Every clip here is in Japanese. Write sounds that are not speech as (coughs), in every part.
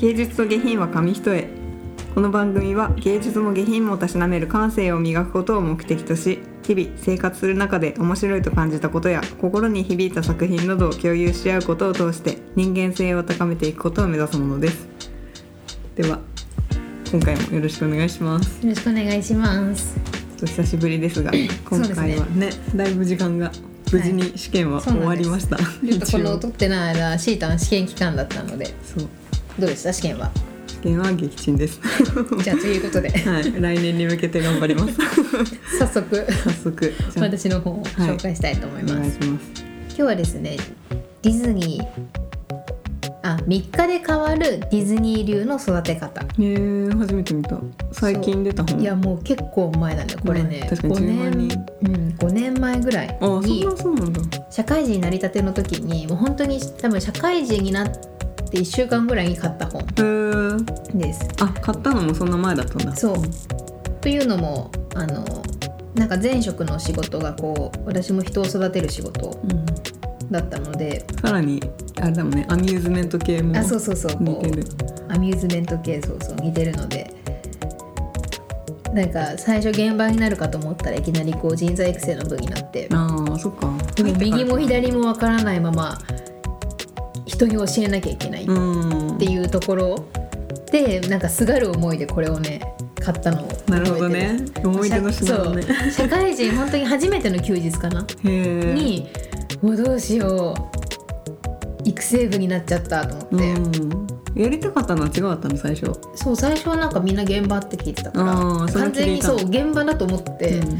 芸術と下品は紙一重。この番組は芸術も下品もたしなめる感性を磨くことを目的とし日々生活する中で面白いと感じたことや心に響いた作品などを共有し合うことを通して人間性を高めていくことを目指すものです。では今回もよろしくお願いします。よろしくお願いします。ちょっと久しぶりですが (coughs) 今回はねだいぶ時間が無事に試験は終わりました、ちょっとこの一応。取ってない間シータン試験期間だったので。そうどうでした試験は？試験は撃沈です。(laughs) じゃあということで。はい。来年に向けて頑張ります。(laughs) 早速。早速。私の本を紹介したいと思います、お願いします。今日はですねディズニーあ3日で変わるディズニー流の育て方。えー、初めて見た。最近出た本いやもう結構前なんだよこれね、うん確かに5 10万年人。うん、5年前ぐらいに社会人になりたての時にもう本当に多分社会人になって1週間ぐらいに買った本です。あ買ったのもそんな前だったんだ。そう。というのもあのなんか前職の仕事がこう私も人を育てる仕事うん、だったのでさらにあれだもんねアミューズメント系もあそうそうそうこ似てる。うアミューズメント系そうそう似てるのでなんか最初現場になるかと思ったらいきなりこう人材育成の部になって。ああそっか。でも右も左もわからないまま人に教えなきゃいけないっうん。ていうところでなんかすがる思いでこれをね買ったのなるほどね。思い出の品だね。社会人 (laughs) 本当に初めての休日かな？にもうどうしよう。育成部になっちゃったと思って、うん。やりたかったのは違かったの？最初。そう最初はなんかみんな現場って聞いてたかあら完全にそう現場だと思って、うん。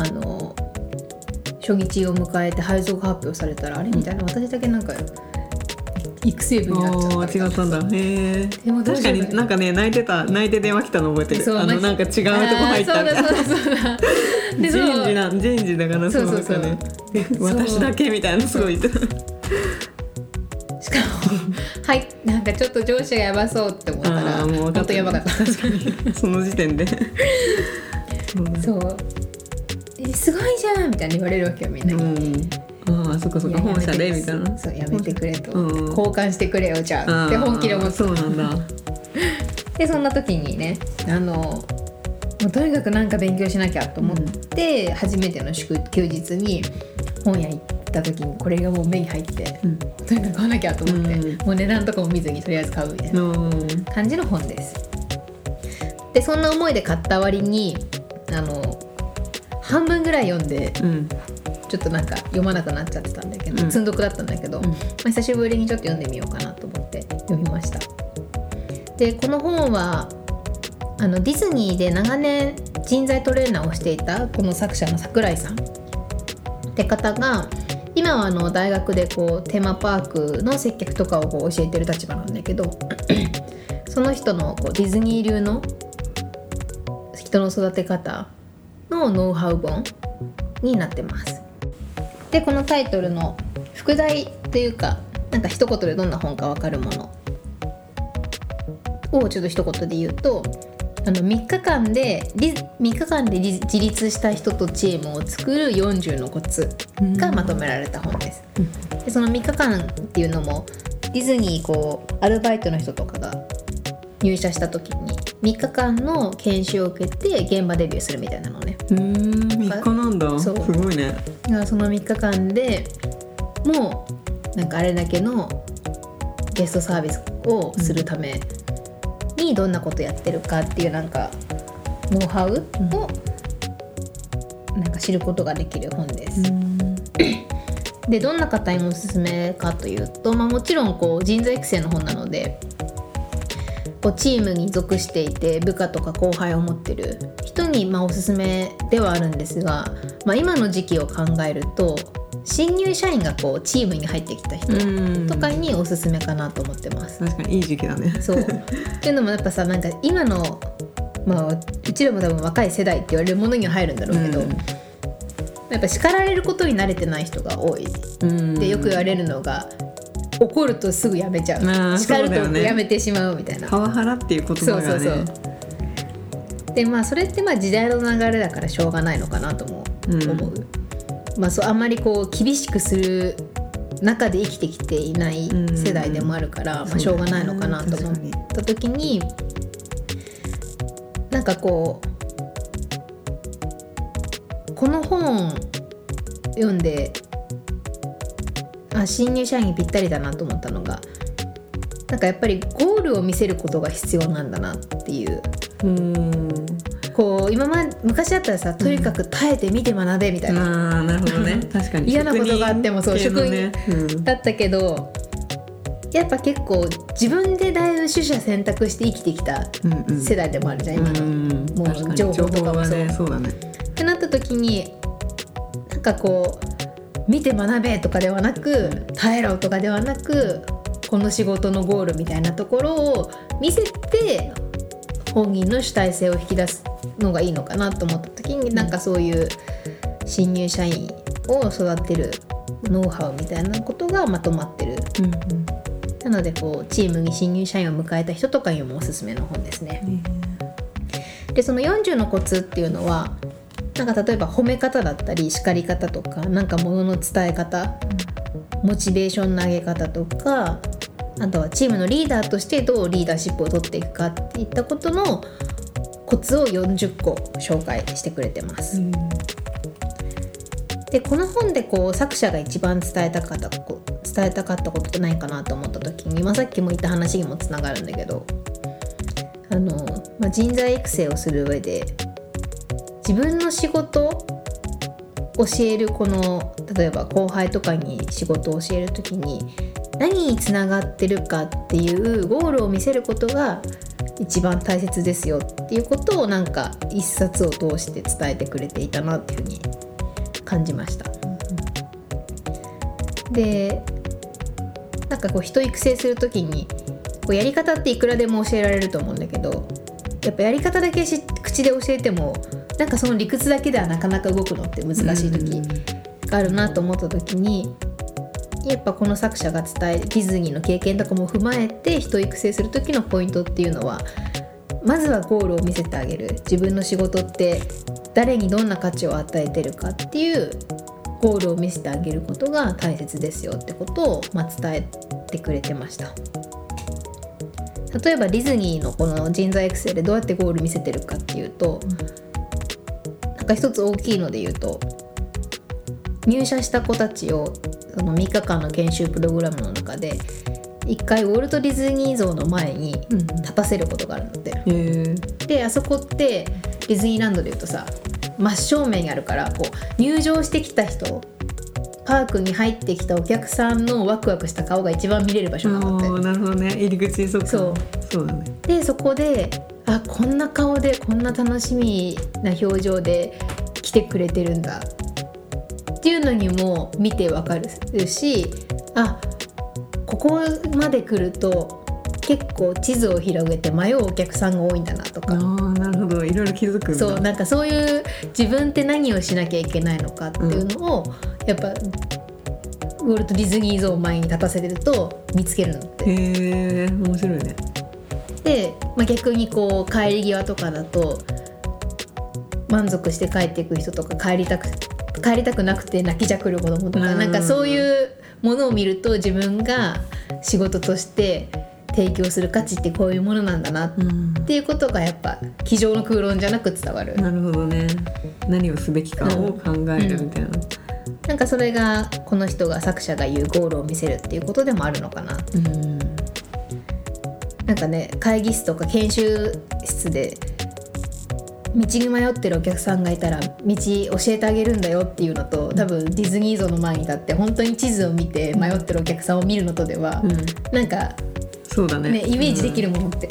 あの初日を迎えて配属発表されたらあれみたいな私だけなんか育成部になっちゃった違ったんだ。へえでも確かになんかね泣いてた泣いて電話来たの覚えてる。あのなんか違うとこ入ったみたいな。あーそうだそうだそうだでそう。人事なん人事だからそうそうそう。の中でえそう。私だけみたいなすごい言ってた。しかもはいなんかちょっと上司がやばそうって思ったらもう分か本当やばかった。確かに。その時点でみたいに言われるわけよみんなに。うん。ああそっかそっか本社でみたいな。そうやめてくれと、うん。交換してくれよじゃあ。って本気で思ってそうなんだ。(laughs) でそんな時にねあのもうとにかくなんか勉強しなきゃと思って、初めての祝休日に本屋行った時にこれがもう目に入って、うん。とにかく買わなきゃと思って、うん。もう値段とかも見ずにとりあえず買うみたいなの感じの本です。でそんな思いで買った割にあの半分ぐらい読んでうん。ちょっとなんか読まなくなっちゃってたんだけど、うん。積んどくだったんだけど、うん。まあ、久しぶりにちょっと読んでみようかなと思って読みました。でこの本はあのディズニーで長年人材トレーナーをしていたこの作者の桜井さん。って方が今はあの大学でこうテーマパークの接客とかをこう教えてる立場なんだけど (clears throat) その人のこうディズニー流の人の育て方のノウハウ本になってます。でこのタイトルの副題というかなんか一言でどんな本か分かるものをちょっと一言で言うとあの3日間でリ3日間で自自立した人とチームを作る40のコツがまとめられた本です。でその3日間っていうのもディズニーこうアルバイトの人とかが入社した時に3日間の研修を受けて現場デビューするみたいなのね。うーん3日なんだすそうごいねその3日間でもうなんかあれだけのゲストサービスをするためにどんなことやってるかっていうなんかノウハウをなんか知ることができる本です。でどんな方におすすめかというと、まあ、もちろんこう人材育成の本なのでこうチームに属していて部下とか後輩を持ってる人にまあおすすめではあるんですが、まあ、今の時期を考えると新入社員がこうチームに入ってきた人うん。とかにおすすめかなと思ってます。確かにいい時期だね。そう。っていうのもやっぱさなんか今の、まあ、うちらも多分若い世代って言われるものには入るんだろうけど、うん。やっぱ叱られることに慣れてない人が多いうんでよく言われるのが怒るとすぐやめちゃう。叱るとやめてしまうみたいな。パワハラっていう言葉がね。そうそうそう。でまあそれってまあ時代の流れだからしょうがないのかなともうん。思う、まあそうあんまりこう厳しくする中で生きてきていない世代でもあるから、まあ、しょうがないのかなと思った時になんかこうこの本読んであ新入社員にぴったりだなと思ったのがなんかやっぱりゴールを見せることが必要なんだなっていう。うん。こう今ま昔だったらさとにかく耐えて見て学べみたいな、あーなるほどね。(laughs) 確かに。嫌なことがあってもそう職人系のね。うん。だったけどやっぱ結構自分でだいぶ取捨選択して生きてきた世代でもあるじゃん今の。うんもう情報とかもそう。ね。そうだね。ってなった時になんかこう見て学べとかではなく耐えろとかではなくこの仕事のゴールみたいなところを見せて本人の主体性を引き出すのがいいのかなと思った時になんかそういう新入社員を育てるノウハウみたいなことがまとまってる。うんなのでこうチームに新入社員を迎えた人とかにもおすすめの本ですね。でその40のコツっていうのはなんか例えば褒め方だったり叱り方とかなんかものの伝え方モチベーションの上げ方とかあとはチームのリーダーとしてどうリーダーシップを取っていくかっていったことのコツを40個紹介してくれてます。でこの本でこう作者が一番伝えたかったこ伝えたかったことってないかなと思った時に、まあ、さっきも言った話にもつながるんだけどあの、まあ、人材育成をする上で自分の仕事教えるこの例えば後輩とかに仕事を教える時に何につながってるかっていうゴールを見せることが一番大切ですよっていうことをなんか一冊を通して伝えてくれていたなっていうふうに感じました。でなんかこう人育成する時にこうやり方っていくらでも教えられると思うんだけどやっぱやり方だけし口で教えてもなんかその理屈だけではなかなか動くのって難しい時があるなと思った時にやっぱこの作者が伝えディズニーの経験とかも踏まえて人育成する時のポイントっていうのはまずはゴールを見せてあげる自分の仕事って誰にどんな価値を与えてるかっていうゴールを見せてあげることが大切ですよってことを、まあ、伝えてくれてました。例えばディズニーのこの人材育成でどうやってゴール見せてるかっていうと、なんか一つ大きいので言うと入社した子たちをその3日間の研修プログラムの中で一回ウォルト・ディズニー像の前に立たせることがあるので、へえ。であそこってディズニーランドでいうとさ真正面にあるからこう入場してきた人パークに入ってきたお客さんのワクワクした顔が一番見れる場所あなのって。ーなるほどね。入り口そそう。そうだね。でそこであこんな顔でこんな楽しみな表情で来てくれてるんだ。っていうのにも見てわかるしあここまで来ると結構地図を広げて迷うお客さんが多いんだなとあかーなるほど。いろいろ気づくそうなんかそういう自分って何をしなきゃいけないのかっていうのを、やっぱウォルト・ディズニー像を前に立たせてると見つけるの。って。へえ面白いねで、まあ、逆にこう帰り際とかだと満足して帰っていく人とか帰りたく帰りたくなくて泣きじゃくる子供とか、うん。なんかそういうものを見ると自分が仕事として提供する価値ってこういうものなんだなっうん。ていうことがやっぱ机上の空論じゃなく伝わる。なるほどね。何をすべきかを考えるみたいな、なんかそれがこの人が作者が言うゴールを見せるっていうことでもあるのかな。うんなんかね会議室とか研修室で道に迷ってるお客さんがいたら道教えてあげるんだよっていうのと多分ディズニー像の前に立って本当に地図を見て迷ってるお客さんを見るのとでは、うん。なんかそうだね。ねイメージできるものって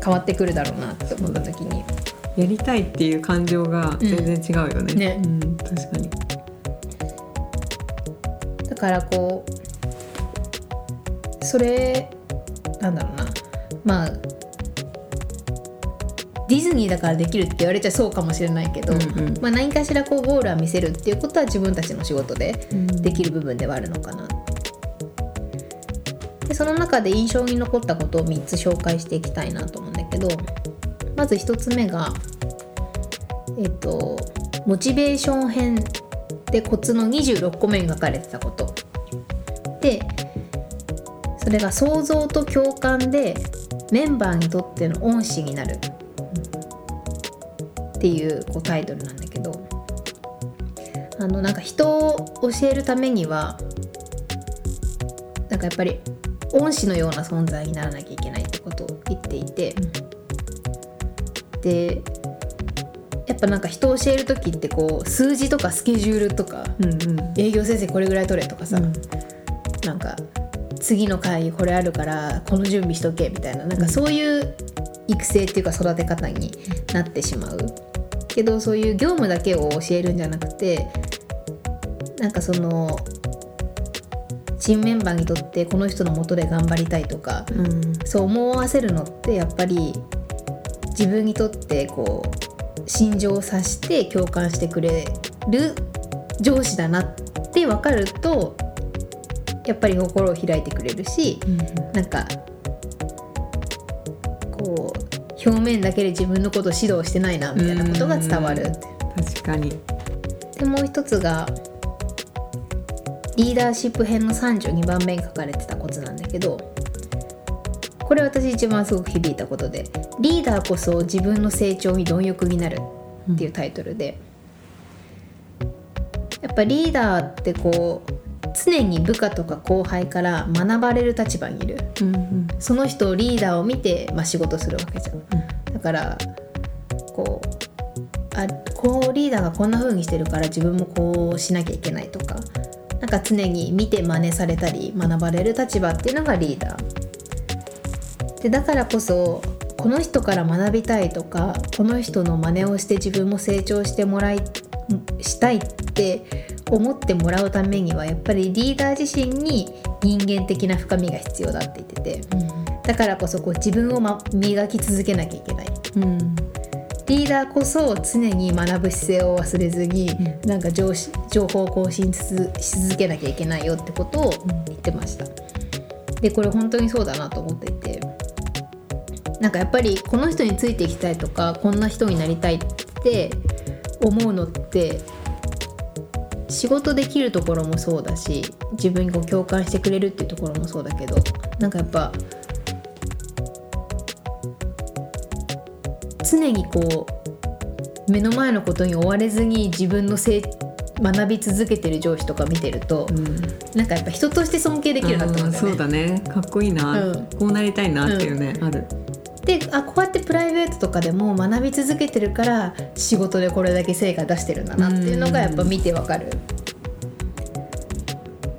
変わってくるだろうなって思った時に。うんやりたいっていう感情が全然違うよね,、うんね。うん、確かに。だからこうそれなんだろうなまあディズニーだからできるって言われちゃそうかもしれないけど、うんうん。まあ、何かしらこうゴールは見せるっていうことは自分たちの仕事でうん。できる部分ではあるのかな。でその中で印象に残ったことを3つ紹介していきたいなと思うんだけどまず1つ目がえっとモチベーション編でコツの26個目に書かれてたこと。てそれが想像と共感でメンバーにとっての恩師になる。っていうこうタイトルなんだけど。あのなんか人を教えるためにはなんかやっぱり恩師のような存在にならなきゃいけないってことを言っていて、でやっぱなんか人を教える時ってこう数字とかスケジュールとか、うんうん。営業先生これぐらい取れとかさ、うん。なんか次の会議これあるからこの準備しとけみたいななんかそういう育成っていうか育て方になってしまう。けどそういう業務だけを教えるんじゃなくてなんかそのチームメンバーにとってこの人のもとで頑張りたいとかうん。そう思わせるのってやっぱり自分にとってこう心情を察して共感してくれる上司だなって分かるとやっぱり心を開いてくれるしなんかこう表面だけで自分のことを指導してないなみたいなことが伝わる。確かに。でもう一つがリーダーシップ編の32番目に書かれてたコツなんだけどこれ私一番すごく響いたことで「リーダーこそ自分の成長に貪欲になる」っていうタイトルで、やっぱリーダーってこう常に部下とか後輩から学ばれる立場にいるうんうんその人をリーダーを見て、まあ、仕事するわけじゃん。だからこうあこうリーダーがこんな風にしてるから自分もこうしなきゃいけないとかなんか常に見て真似されたり学ばれる立場っていうのがリーダー。でだからこそこの人から学びたいとかこの人の真似をして自分も成長してもらいしたいって思ってもらうためにはやっぱりリーダー自身に人間的な深みが必要だって言ってて。だからこそこう自分を、ま、磨き続けなきゃいけない。うんリーダーこそ常に学ぶ姿勢を忘れずに、なんか情報を更新し続し続けなきゃいけないよってことを言ってました。でこれ本当にそうだなと思っていて。なんかやっぱりこの人についていきたいとかこんな人になりたいって思うのって仕事できるところもそうだし自分にこう共感してくれるっていうところもそうだけどなんかやっぱ常にこう目の前のことに追われずに自分のせい学び続けてる上司とか見てると、なんかやっぱ人として尊敬できるなと思うんだよね。そうだね。かっこいいな、うん。こうなりたいなっていうね、あるであこうやってプライベートとかでも学び続けてるから仕事でこれだけ成果出してるんだなっていうのがやっぱ見てわかる。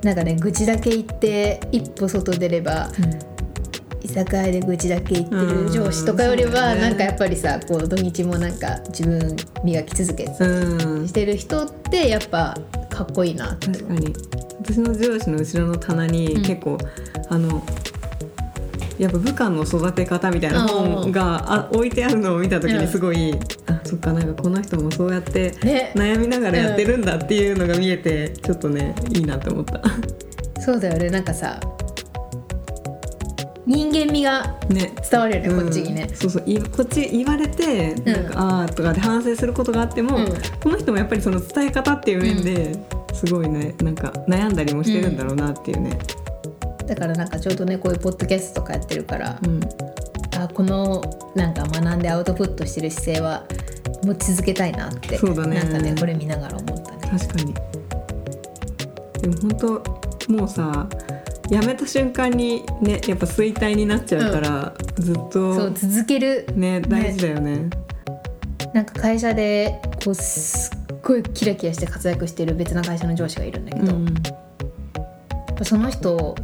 なんかね愚痴だけ言って一歩外出れば、居酒屋で愚痴だけ言ってる上司とかよりは、ねなんかやっぱりさこう土日もなんか自分磨き続けてうん。してる人ってやっぱかっこいいなって確かに。私の上司の後ろの棚にうん。結構、あのやっぱ部下の育て方みたいな本があ置いてあるのを見た時うんにすごい、あそっかなんかこの人もそうやってね。悩みながらやってるんだっていうのが見えて、ちょっとねいいなって思った。そうだよね。なんかさ人間味がね。伝わるよね、うん。こっちにね。そうそう。いこっち言われてなんか、ああーとかで反省することがあっても、うん。この人もやっぱりその伝え方っていう面ですごいねなんか悩んだりもしてるんだろうなっていうね。だからなんかちょうどねこういうポッドキャストとかやってるから、うん。あこのなんか学んでアウトプットしてる姿勢は持ち続けたいなってそうだね。なんかねこれ見ながら思ったね。確かに。でも本当もうさ辞めた瞬間にねやっぱ衰退になっちゃうから、ずっそうと続ける。ね。大事だよね。なんか会社でこうすっごいキラキラして活躍してる別な会社の上司がいるんだけど、うん。その人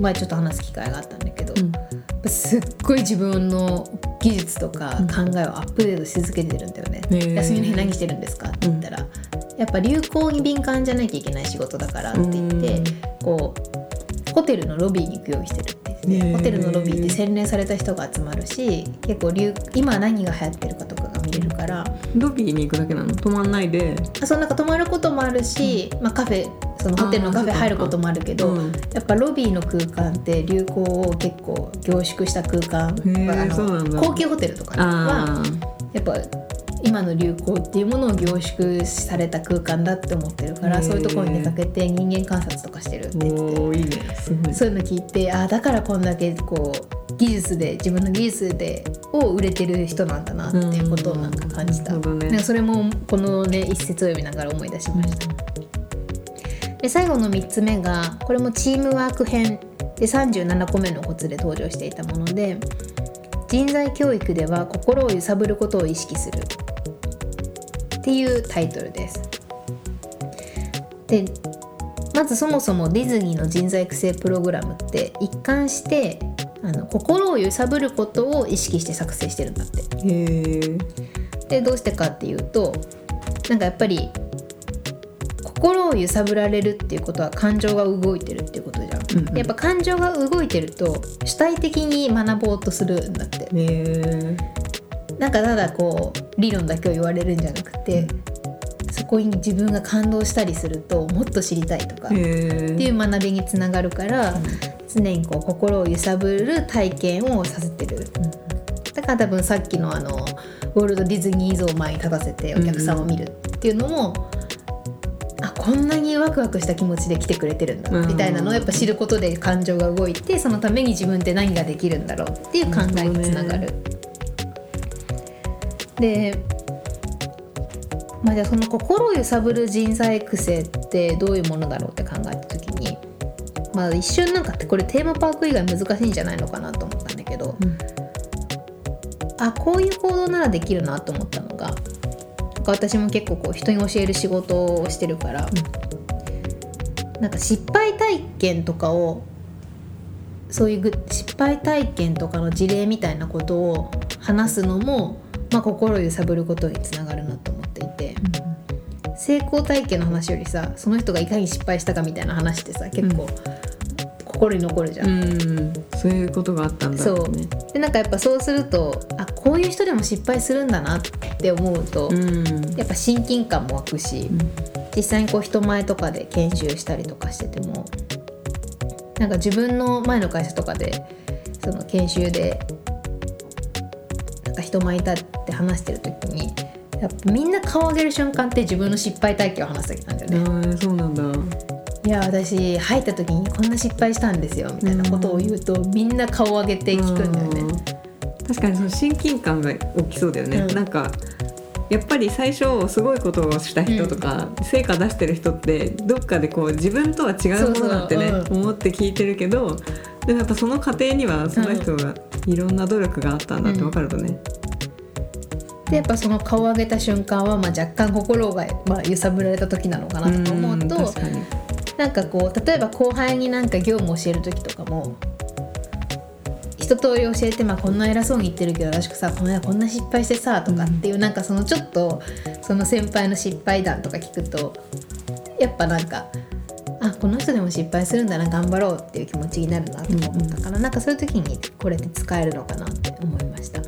前ちょっと話す機会があったんだけど、うん。すっごい自分の技術とかうん。考えをアップデートし続けてるんだよね。へー。休みの日何してるんですかって言ったら、やっぱ流行に敏感じゃなきゃいけない仕事だからって言って、こうホテルのロビーに行くようにしてるって言ってて、へー。ホテルのロビーって洗練された人が集まるし結構流今何が流行ってるかとかが見れるから。ロビーに行くだけなの？泊まんないで。あそうなんか泊まることもあるし、まあ、カフェそのホテルのカフェ入ることもあるけど、うんやっぱロビーの空間って流行を結構凝縮した空間あ高級ホテルとかはあやっぱ今の流行っていうものを凝縮された空間だって思ってるからそういうところに出かけて人間観察とかしてるって。言ってそういうの聞いてあだからこんだけこう技術で自分の技術でを売れてる人なんだなっていうことをなんか感じた、それもこのね。一節を読みながら思い。出しました、で最後の3つ目がこれもチームワーク編。で37個目のコツで登場していたもので人材教育では心を揺さぶることを意識する。っていうタイトルです。でまずそもそもディズニーの人材育成プログラムって一貫してあの心を揺さぶることを意識して作成してるんだって。へえでどうしてかっていうとなんかやっぱり心を揺さぶられるっていうことは感情が動いてるっていうことじゃん、うんうん。でやっぱ感情が動いてると主体的に学ぼうとするんだって。なんかただこう理論だけを言われるんじゃなくて、そこに自分が感動したりするともっと知りたいとか、へってえいう学びにつながるから、常にこう心を揺さぶる体験をさせてる、だから多分さっきのあのウォルト・ディズニー像を前に立たせてお客さんを見るっていうのも、あこんなにワクワクした気持ちで来てくれてるんだ、うん。みたいなのをやっぱ知ることで感情が動いてそのために自分って何ができるんだろうっていう考えにつながる。でまあ、じゃあその心を揺さぶる人材育成ってどういうものだろうって考えた時に、まあ、一瞬なんかってこれテーマパーク以外難しいんじゃないのかなと思ったんだけど、うん。あこういう行動ならできるなと思ったのがか私も結構こう人に教える仕事をしてるから、なんか失敗体験とかをそういうぐ失敗体験とかの事例みたいなことを話すのも、まあ、心を揺さぶることにつながるなと思っていて。成功体験の話よりさその人がいかに失敗したかみたいな話ってさ結構心に残るじゃん。うん。そういうことがあったんだそうね。でなんかやっぱそうするとあこういう人でも失敗するんだなって思うと、うん。やっぱ親近感も湧くし、実際にこう人前とかで研修したりとかしててもなんか自分の前の会社とかでその研修でなんか人前に立って話してる時にやっぱみんな顔上げる瞬間って自分の失敗体験を話す時なんだよね。そうなんだいや私入った時にこんな失敗したんですよみたいなことを言うと、みんな顔を上げて聞くんだよね。うん。確かにその親近感が大きそうだよね、うん。なんかやっぱり最初すごいことをした人とか、成果出してる人ってどっかでこう自分とは違うものだってねそうそう。思って聞いてるけどでもやっぱその過程にはその人がいろんな努力があったんだって分かるとね、でやっぱその顔を上げた瞬間は、まあ、若干心が、まあ、揺さぶられた時なのかなと思うと、なんかこう例えば後輩になんか業務を教える時とかも一通り教えて、まあ、こんな偉そうに言ってるけど私さこの間こんな失敗してさとかっていう、なんかそのちょっとその先輩の失敗談とか聞くとやっぱなんかあこの人でも失敗するんだな頑張ろうっていう気持ちになるなとか思ったから、なんかそういう時にこれって使えるのかなって思いました。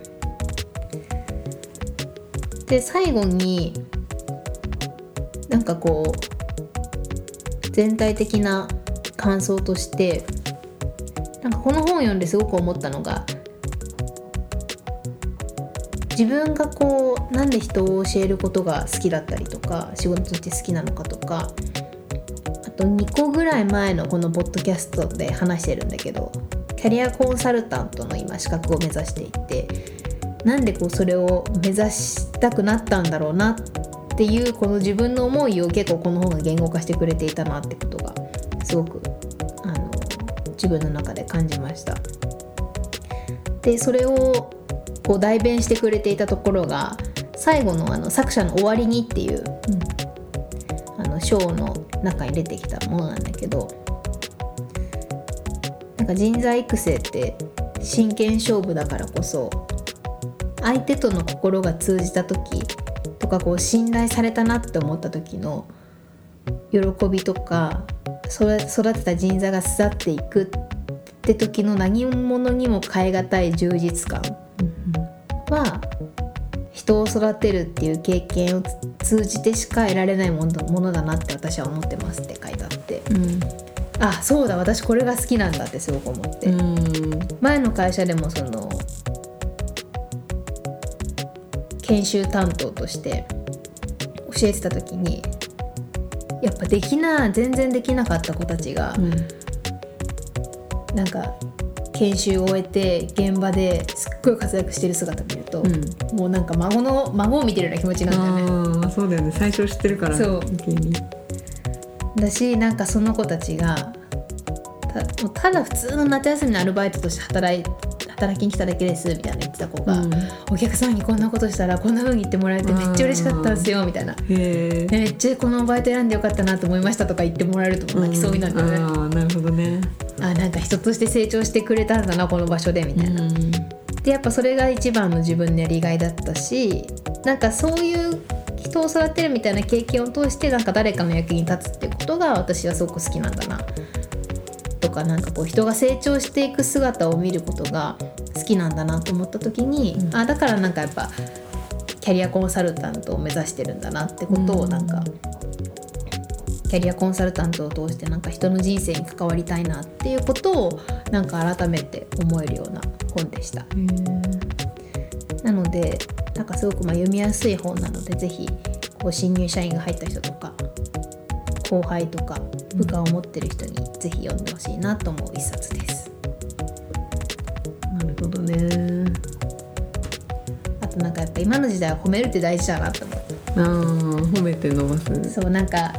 で最後になんかこう全体的な感想としてなんかこの本を読んですごく思ったのが自分がこうなんで人を教えることが好きだったりとか仕事として好きなのかとかあと2個ぐらい前のこのポッドキャストで話してるんだけどキャリアコンサルタントの今資格を目指していてなんでこうそれを目指したくなったんだろうなっていうこの自分の思いを結構この本が言語化してくれていたなってことがすごくあの自分の中で感じました。でそれをこう代弁してくれていたところが最後のあの作者の「終わりに」っていう、あの章の中に出てきたものなんだけどなんか人材育成って真剣勝負だからこそ相手との心が通じた時とかこう信頼されたなって思った時の喜びとか育育てた人材が巣立っていくって時の何者にも代え難い充実感は人を育てるっていう経験を通じてしか得られないものだなって私は思ってますって書いてあって。うん。あそうだ私これが好きなんだってすごく思って、うん。前の会社でもその研修担当として教えてた時にやっぱできな全然できなかった子たちが、うん。なんか研修を終えて現場ですっごい活躍してる姿見ると、うん。もうなんか孫の孫を見てるような気持ちになるんだよね。ああそうだよね。最初知ってるからそう。だしなんかその子たちがたただ普通の夏休みのアルバイトとして働い働きに来ただけですみたいな言ってた子が、うん。お客さんにこんなことしたらこんな風に言ってもらえてめっちゃ嬉しかったんですよみたいな。めっちゃこのバイト選んでよかったなと思いましたとか言ってもらえると泣きそうになるよね、ああなるほどね。あなんか人として成長してくれたんだなこの場所でみたいな、うん。でやっぱそれが一番の自分のやりがいだったしなんかそういう人を育てるみたいな経験を通してなんか誰かの役に立つってことが私はすごく好きなんだなとかなんかこう人が成長していく姿を見ることが好きなんだなと思った時に、うん。あだからなんかやっぱキャリアコンサルタントを目指してるんだなってことをなんか、キャリアコンサルタントを通してなんか人の人生に関わりたいなっていうことをなんか改めて思えるような本でした。なのでなんかすごくまあ読みやすい本なのでぜひこう新入社員が入った人とか後輩とか部下を持ってる人にぜひ読んでほしいなと思う一冊です。なるほどね。あとなんかやっぱ今の時代は褒めるって大事だなと思う。あー褒めて伸ばす。そうなんか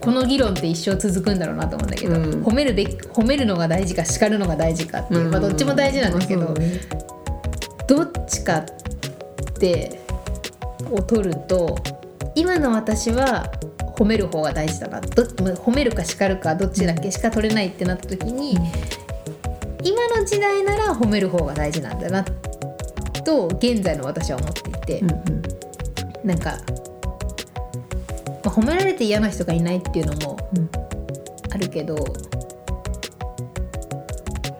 この議論って一生続くんだろうなと思うんだけど、うん。褒めるべき褒めるのが大事か叱るのが大事かっていう、まあ、どっちも大事なんだけど、まあね。どっちかってを取ると今の私は褒める方が大事だな。ど褒めるか叱るかどっちだけしか取れないってなった時に、今の時代なら褒める方が大事なんだなと現在の私は思っていて、うんうん。なんか、まあ、褒められて嫌な人がいないっていうのもうんあるけど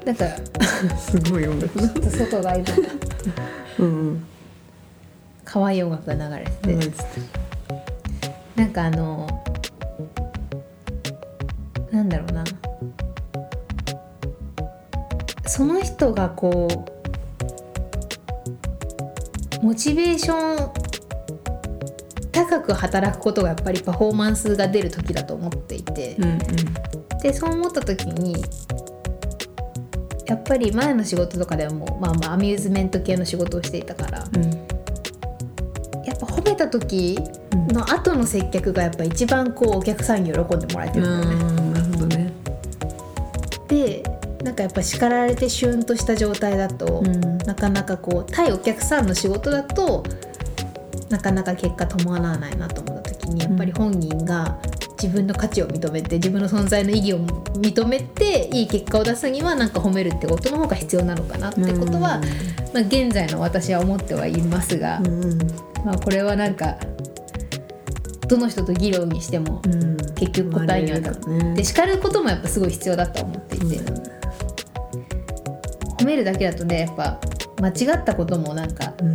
なんかすごい音楽だちょっと外が今うんうん。可愛い音楽が流れてて。なんかあのなんだろうな。その人がこうモチベーション高く働くことがやっぱりパフォーマンスが出る時だと思っていて、うんうん。でそう思った時にやっぱり前の仕事とかでもまあまあアミューズメント系の仕事をしていたから。うんた時の後の接客がやっぱ一番こうお客さんに喜んでもらえてるんだよね。うんなるほどね。でなんかやっぱ叱られてシュンとした状態だと、うん。なかなかこう対お客さんの仕事だとなかなか結果伴わないなと思った時にやっぱり本人が自分の価値を認めて自分の存在の意義を認めていい結果を出すにはなんか褒めるってことの方が必要なのかなってことは、まあ、現在の私は思ってはいますが、うんうんまあ、これはなんかどの人と議論にしてもうん。結局答えにはなる。生まれるからね。で叱ることもやっぱすごい必要だと思っていて、褒めるだけだとねやっぱ間違ったこともなんかうん。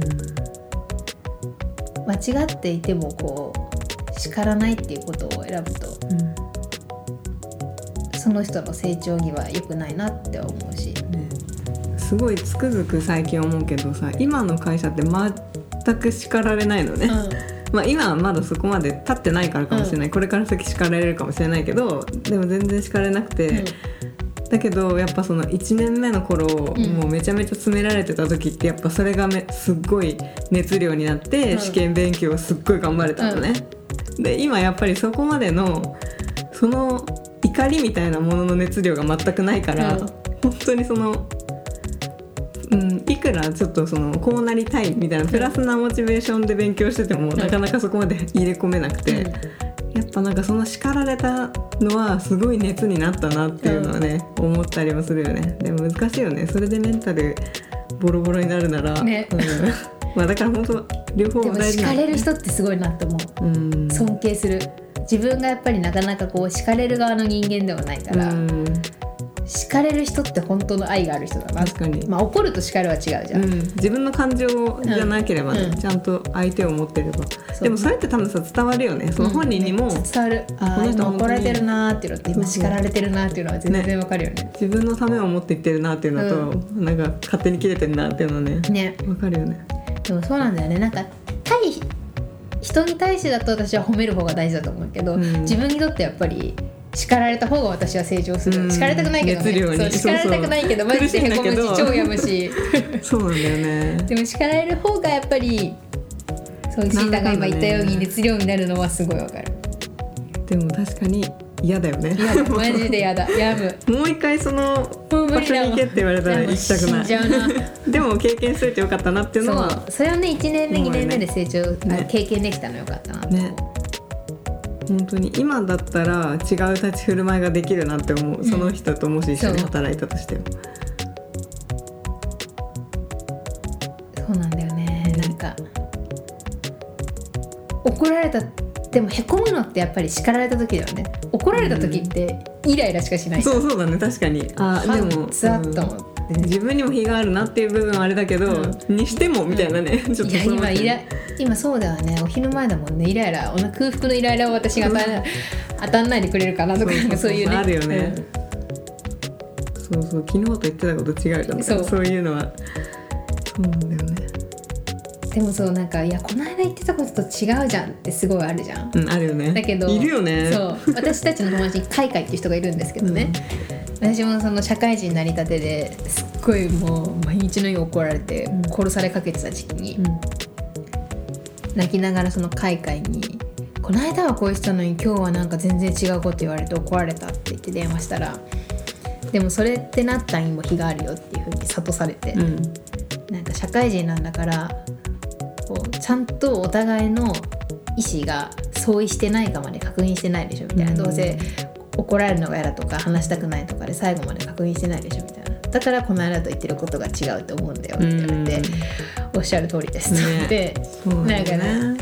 間違っていてもこう叱らないっていうことを選ぶとうん。その人の成長には良くないなって思うし、ね。すごいつくづく最近思うけどさ今の会社って全く叱られないのね、まあ今はまだそこまで立ってないからかもしれない、これから先叱られるかもしれないけどでも全然叱られなくて、だけどやっぱその1年目の頃、ん。もうめちゃめちゃ詰められてた時ってやっぱそれがめすっごい熱量になって、うん。試験勉強をすっごい頑張れたのね。で今やっぱりそこまでのその怒りみたいなものの熱量が全くないから、うん。本当にその。うん、いくらちょっとそのこうなりたいみたいなプラスなモチベーションで勉強してても、なかなかそこまで入れ込めなくて、やっぱなんかその叱られたのはすごい熱になったなっていうのはね、思ったりもするよね。でも難しいよね。それでメンタルボロボロになるなら、ね。うん。(laughs) まあだから本当両方でも大事な叱れる人ってすごいなって思う。うん。尊敬する。自分がやっぱりなかなかこう叱れる側の人間ではないから、うん叱れる人って本当の愛がある人だな確かに。まあ怒ると叱るは違うじゃん、うん、自分の感情じゃなければね、うん。ちゃんと相手を持ってればでもそれって多分さ伝わるよね。その本人にも、伝わる。あこの人怒られてるなーっていうのって今叱られてるなーっていうのは全然わかるよね。自分のためを思って言ってるなっていうのと、なんか勝手に切れてるなっていうのはねね。わかるよね。でもそうなんだよね。なんか人に対してだと私は褒める方が大事だと思うけど、うん。自分にとってやっぱり叱られた方が私は成長する、うん。叱られたくないけど、ね、そう叱られたくないけどマジでへこむ苦し超やむし。(laughs) そうなんだよね。でも叱られる方がやっぱりそうシータが今言ったように熱量になるのはすごいわかる。でも確かに嫌だよね。いやマジでやだ。(laughs) やむ。もう一回その場所に行けって言われたら行きたくない。(laughs) でも経験しといてよかったなっていうのはそれはね1年目2思うよね。年目で成長、あね。経験できたのよかったなね本当に。今だったら違う立ち振る舞いができるなって思う、その人ともし一緒に働いたとしても。そうなんだよね。なんか怒られたでもへこむのってやっぱり叱られた時だよね。怒られた時ってイライラしかしない。そうそうだね。確かに。あでもザッと思ってうん自分にも非があるなっていう部分はあれだけど、にしてもみたいなね、(laughs) ちょっとい今イラ今そうだわね。お昼前だもんね。イライラおな空腹のイライラを私が当た当たんないでくれるかなとかそういうね。あるよね。そうそう昨日と言ってたこと違うじゃん。そう。そういうのは。そうなんだよねうんでもそうなんかいやこの間言ってたことと違うじゃんってすごいあるじゃん。うんあるよね。だけどいるよね。そう私たちの友達にカイカイっていう人がいるんですけどね、私もその社会人になりたてですっごいもう毎日のように怒られてうん。殺されかけてた時期に、うん。泣きながらそのカイカイに「この間はこうしたのに今日はなんか全然違うこと言われて怒られた」って言って電話したら「でもそれってなったにも日があるよ」っていうふうに諭されて、うん。なんか社会人なんだからちゃんとお互いの意思が相違してないかまで確認してないでしょみたいな、うん。どうせ怒られるのが嫌だとか話したくないとかで最後まで確認してないでしょみたいな。だからこの間と言ってることが違うと思うんだよって言われて、おっしゃる通りですって言って、そうなんかね。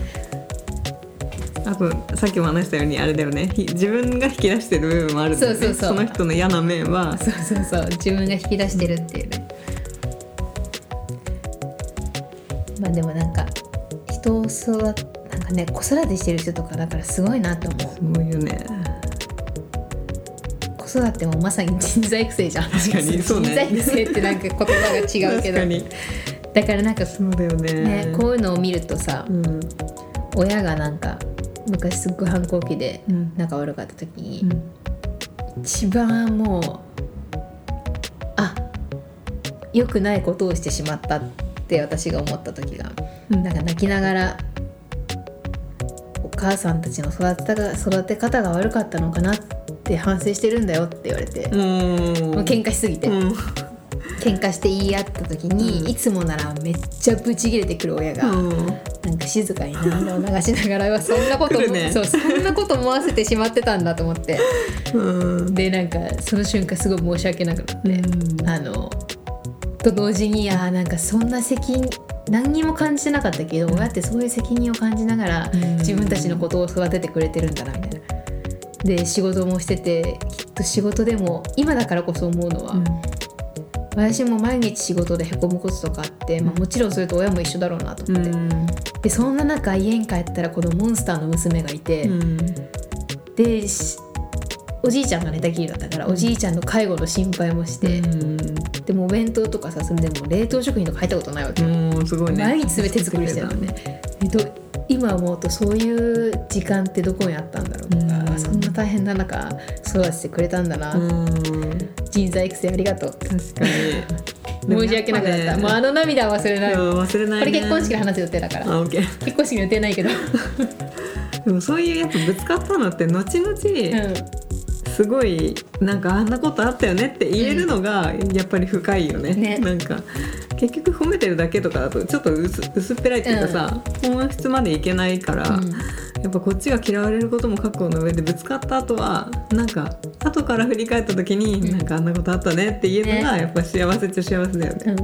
あとさっきも話したようにあれだよね。ひ自分が引き出してる部分もあるんだよね。そうそうそう。の人の嫌な面は。そうそうそう。自分が引き出してるっていうね。まあでもなんか人を育なんかね子育てしてる人とかだからすごいなと思う。そういうね。子育てもまさに人材育成じゃん。確かにそうね。人材育成ってなんか言葉が違うけど。確かに。だからなんかそうだよね。ねこういうのを見るとさうん。親がなんか昔すっごい反抗期でうん。仲悪かった時に、うん。一番もうあ良くないことをしてしまった。って私が思った時が、うん。なんか泣きながらお母さんたちの育てたが育て方が悪かったのかなって反省してるんだよって言われて、うん。もう喧嘩しすぎて、うん。喧嘩して言い合った時に、うん。いつもならめっちゃブチ切れてくる親が、うん。なんか静かに涙を流しながらそんなことね。そうそんなこと思わせてしまってたんだと思って。うん。でなんかその瞬間すごい申し訳なくなって、うん。あのと同時にあーなんかそんな責任何にも感じてなかったけど親ってそういう責任を感じながらうん。自分たちのことを育ててくれてるんだなみたいな。で仕事もしててきっと仕事でも今だからこそ思うのは、私も毎日仕事でへこむこととかあって、まあ、もちろんそれと親も一緒だろうなとう思って、ん。でそんな中家に帰ったらこのモンスターの娘がいて、うん。でしおじいちゃんが寝たきりだったから、おじいちゃんの介護の心配もして、でもお弁当とかさそれでも冷凍食品とか入ったことないわけ。よ、すごいね。毎日全て手作りしてるのね。でど今思うとそういう時間ってどこにあったんだろうとか、そんな大変な中育ててくれたんだな、うん。人材育成ありがとう。確かに。(laughs) 申し訳なくなった、もうあの涙は忘れない、うん忘れないね。これ結婚式で話す予定だから。あオッケー結婚式の予定ないけど、(laughs) でもそういうやっぱぶつかったのって後々うん、すごいなんかあんなことあったよねって言えるのがやっぱり深いよね,、ね。なんか結局褒めてるだけとかだとちょっと薄薄っぺらいっていうかさ、本質までいけないから、うん。やっぱこっちが嫌われることも覚悟の上でぶつかった後はなんか後から振り返った時に、うん。なんかあんなことあったねって言えるのがね。やっぱ幸せっちゃ幸せだよね。うん、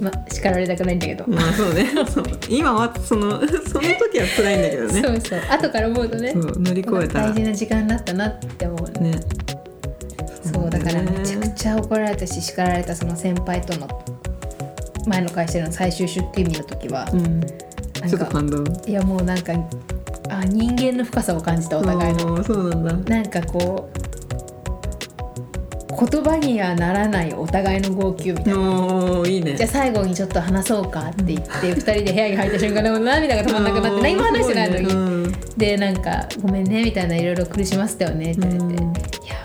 まあ叱られたくないんだけど、まあそうね。そ (laughs) う今はそのその時は辛いんだけどね。そうそう。後から思うとねそう乗り越えたら。大事な時間だったなって思うね。ね。そうだからめちゃくゃちゃ怒られたし叱られたその先輩との前の会社での最終出勤日の時は、うん。ちょっと感動。いやもうなんかあ人間の深さを感じたお互いの。そうなんだ。なんかこう言葉にはならないお互いの号泣みたいな。いいね。じゃあ最後にちょっと話そうかって言って2人で部屋に入った瞬間でもう涙が止まんなくなって何も話してないのに、うん。でなんか「ごめんね」みたいないろいろ苦しませたよねって言われて「うんいや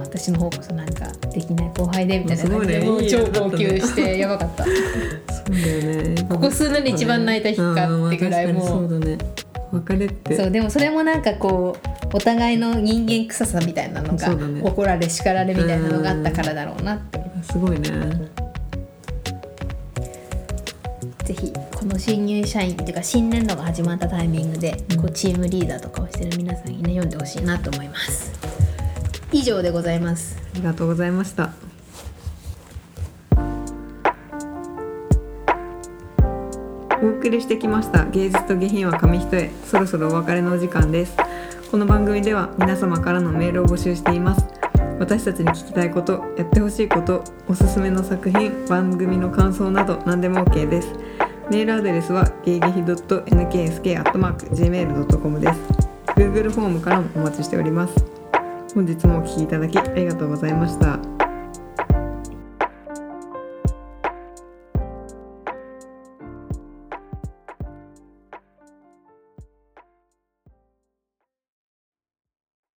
私の方こそなんかできない後輩で」みたいな感じでもう超号泣してやばかった。そうだよね。ここ数年で一番泣いた日かってぐらいもう別れって。そうでもそれもなんかこうお互いの人間臭さみたいなのが、ね。怒られ叱られみたいなのがあったからだろうなって。すごいね。ぜひこの新入社員っていうか新年度が始まったタイミングで、こうチームリーダーとかをしてる皆さんにね読んでほしいなと思います。以上でございます。ありがとうございましたお送りしてきました芸術と下品は紙一重。そろそろお別れのお時間です。この番組では皆様からのメールを募集しています。私たちに聞きたいことやってほしいことおすすめの作品番組の感想など何でも OK です。メールアドレスはゲイゲヒ .nksk.gmail.com です。Google フォームからもお待ちしております。本日もお聞きいただきありがとうございました。